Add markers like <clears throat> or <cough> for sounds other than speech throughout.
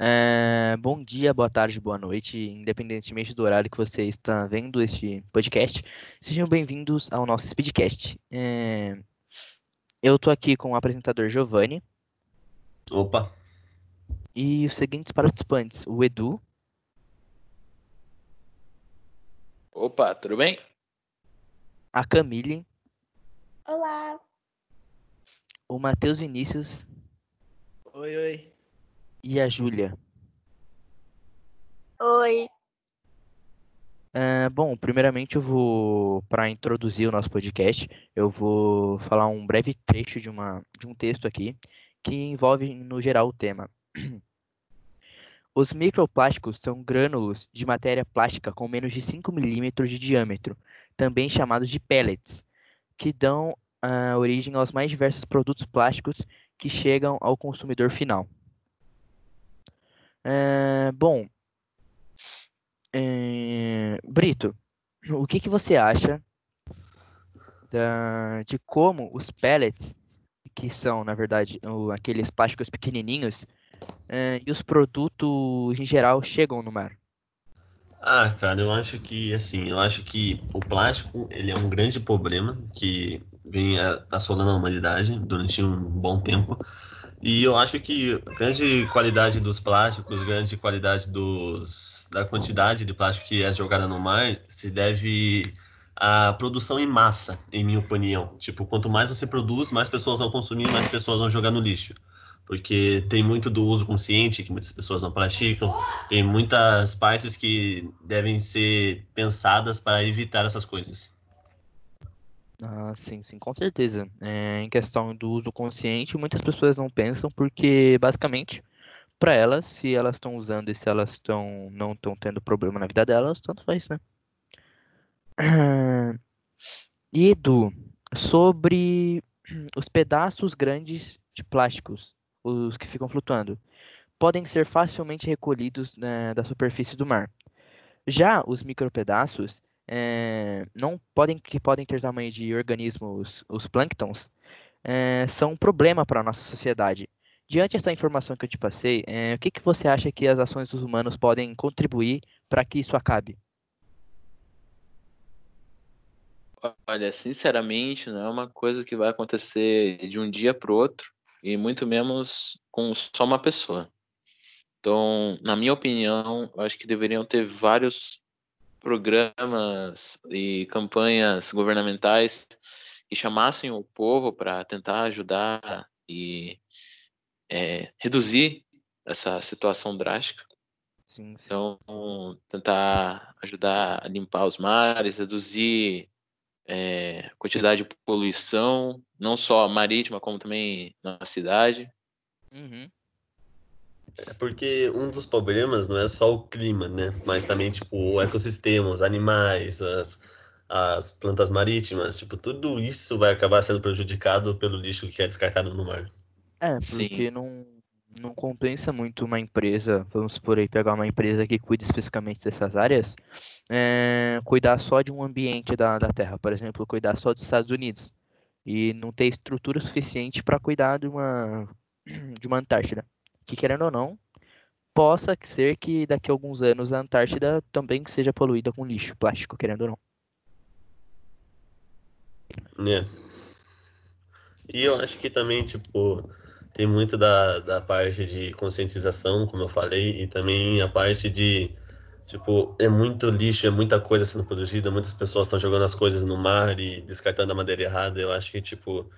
É, bom dia, boa tarde, boa noite, independentemente do horário que você está vendo este podcast. Sejam bem-vindos ao nosso Speedcast. É, eu estou aqui com o apresentador Giovanni. Opa! E os seguintes participantes: o Edu. Opa, tudo bem? A Camille. Olá! O Matheus Vinícius. Oi, oi. E a Júlia. Oi! É, bom, primeiramente eu vou, para introduzir o nosso podcast, eu vou falar um breve trecho de, uma, de um texto aqui que envolve, no geral, o tema. Os microplásticos são grânulos de matéria plástica com menos de 5 milímetros de diâmetro, também chamados de pellets, que dão uh, origem aos mais diversos produtos plásticos que chegam ao consumidor final. Uh, bom, uh, Brito, o que, que você acha da, de como os pellets, que são, na verdade, o, aqueles plásticos pequenininhos, é, e os produtos em geral chegam no mar? Ah, cara, eu acho que assim, eu acho que o plástico ele é um grande problema que vem assolando a humanidade durante um bom tempo. E eu acho que a grande qualidade dos plásticos, grande qualidade dos, da quantidade de plástico que é jogada no mar se deve à produção em massa, em minha opinião. Tipo, quanto mais você produz, mais pessoas vão consumir, mais pessoas vão jogar no lixo porque tem muito do uso consciente que muitas pessoas não praticam, tem muitas partes que devem ser pensadas para evitar essas coisas. Ah, sim, sim, com certeza. É, em questão do uso consciente, muitas pessoas não pensam porque, basicamente, para elas, se elas estão usando e se elas estão não estão tendo problema na vida delas, tanto faz, né? <clears throat> E Edu, sobre os pedaços grandes de plásticos os que ficam flutuando, podem ser facilmente recolhidos né, da superfície do mar. Já os micropedaços é, não podem que podem ter tamanho de organismos, os plânctons, é, são um problema para a nossa sociedade. Diante dessa informação que eu te passei, é, o que, que você acha que as ações dos humanos podem contribuir para que isso acabe? Olha, sinceramente, não é uma coisa que vai acontecer de um dia para o outro e muito menos com só uma pessoa. Então, na minha opinião, acho que deveriam ter vários programas e campanhas governamentais que chamassem o povo para tentar ajudar e é, reduzir essa situação drástica. Sim, sim. Então, tentar ajudar a limpar os mares, reduzir é, quantidade de poluição, não só marítima, como também na cidade. Uhum. É porque um dos problemas não é só o clima, né? Mas também, tipo, o ecossistema, os animais, as, as plantas marítimas, tipo, tudo isso vai acabar sendo prejudicado pelo lixo que é descartado no mar. É, porque não, não compensa muito uma empresa, vamos por aí, pegar uma empresa que cuida especificamente dessas áreas, é, cuidar só de um ambiente da, da Terra, por exemplo, cuidar só dos Estados Unidos, e não ter estrutura suficiente para cuidar de uma, <clears throat> de uma Antártida, que querendo ou não, possa ser que daqui a alguns anos a Antártida também seja poluída com lixo plástico, querendo ou não. É. E eu acho que também, tipo, tem muito da, da parte de conscientização, como eu falei, e também a parte de, tipo, é muito lixo, é muita coisa sendo produzida, muitas pessoas estão jogando as coisas no mar e descartando a madeira errada. Eu acho que, tipo,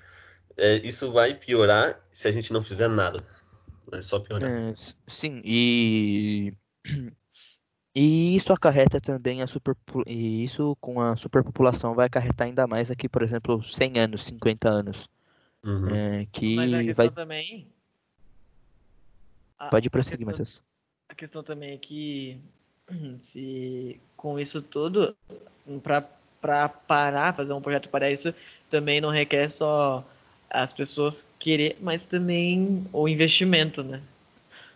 é, isso vai piorar se a gente não fizer nada. É só piorar. É, sim, e. <clears throat> E isso acarreta também a super e isso com a superpopulação vai acarretar ainda mais aqui, por exemplo, 100 anos, 50 anos. Uhum. É, que Mas a questão vai. também. Pode a prosseguir, questão- Matheus. A questão também é que <clears throat> se com isso tudo, para para parar, fazer um projeto para isso, também não requer só as pessoas querer, mas também o investimento, né?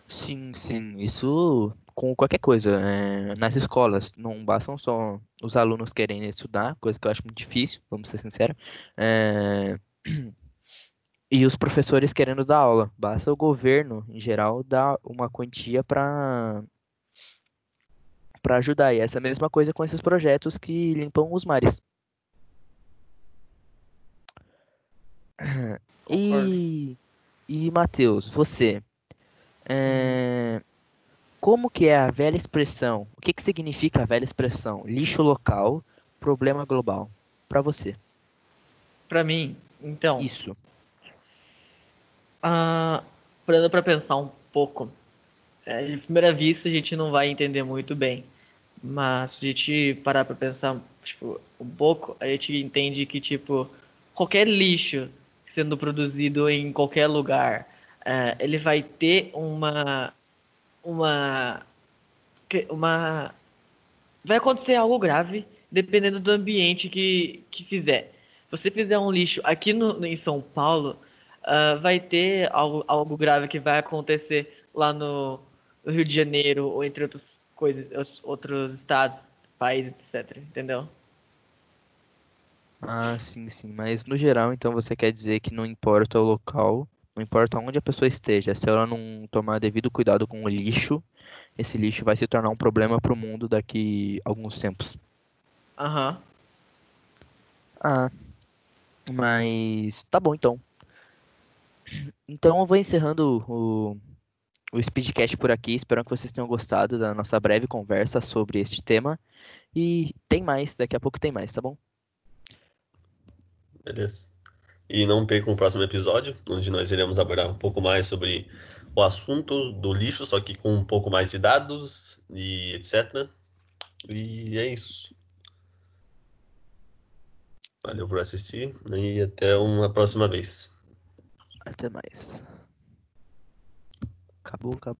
Sim, sim, isso com qualquer coisa. é, nas escolas, não bastam só os alunos querem estudar, coisa que eu acho muito difícil, vamos ser sinceros. É, <clears throat> e os professores querendo dar aula. Basta o governo, em geral, dar uma quantia para para ajudar. E essa mesma coisa com esses projetos que limpam os mares. <clears throat> E, e Matheus, você, é, como que é a velha expressão? O que, que significa a velha expressão? Lixo local, problema global. Para você. Para mim, então. Isso. Ah, parando para pensar um pouco, é, de primeira vista a gente não vai entender muito bem, mas se a gente parar para pensar tipo, um pouco, a gente entende que tipo qualquer lixo sendo produzido em qualquer lugar, é, ele vai ter uma uma uma vai acontecer algo grave dependendo do ambiente que, que fizer. Se você fizer um lixo aqui no, em São Paulo, uh, vai ter algo, algo grave que vai acontecer lá no, no Rio de Janeiro ou entre outras coisas, outros estados, países, etc. Entendeu? Ah, sim, sim. Mas no geral, então você quer dizer que não importa o local, não importa onde a pessoa esteja, se ela não tomar devido cuidado com o lixo, esse lixo vai se tornar um problema para o mundo daqui a alguns tempos. Aham. Ah, mas tá bom então. Então eu vou encerrando o, o Speedcast por aqui. Espero que vocês tenham gostado da nossa breve conversa sobre este tema. E tem mais, daqui a pouco tem mais, tá bom? Beleza. E não percam o próximo episódio, onde nós iremos abordar um pouco mais sobre o assunto do lixo, só que com um pouco mais de dados e etc. E é isso. Valeu por assistir e até uma próxima vez. Até mais. Acabou, acabou.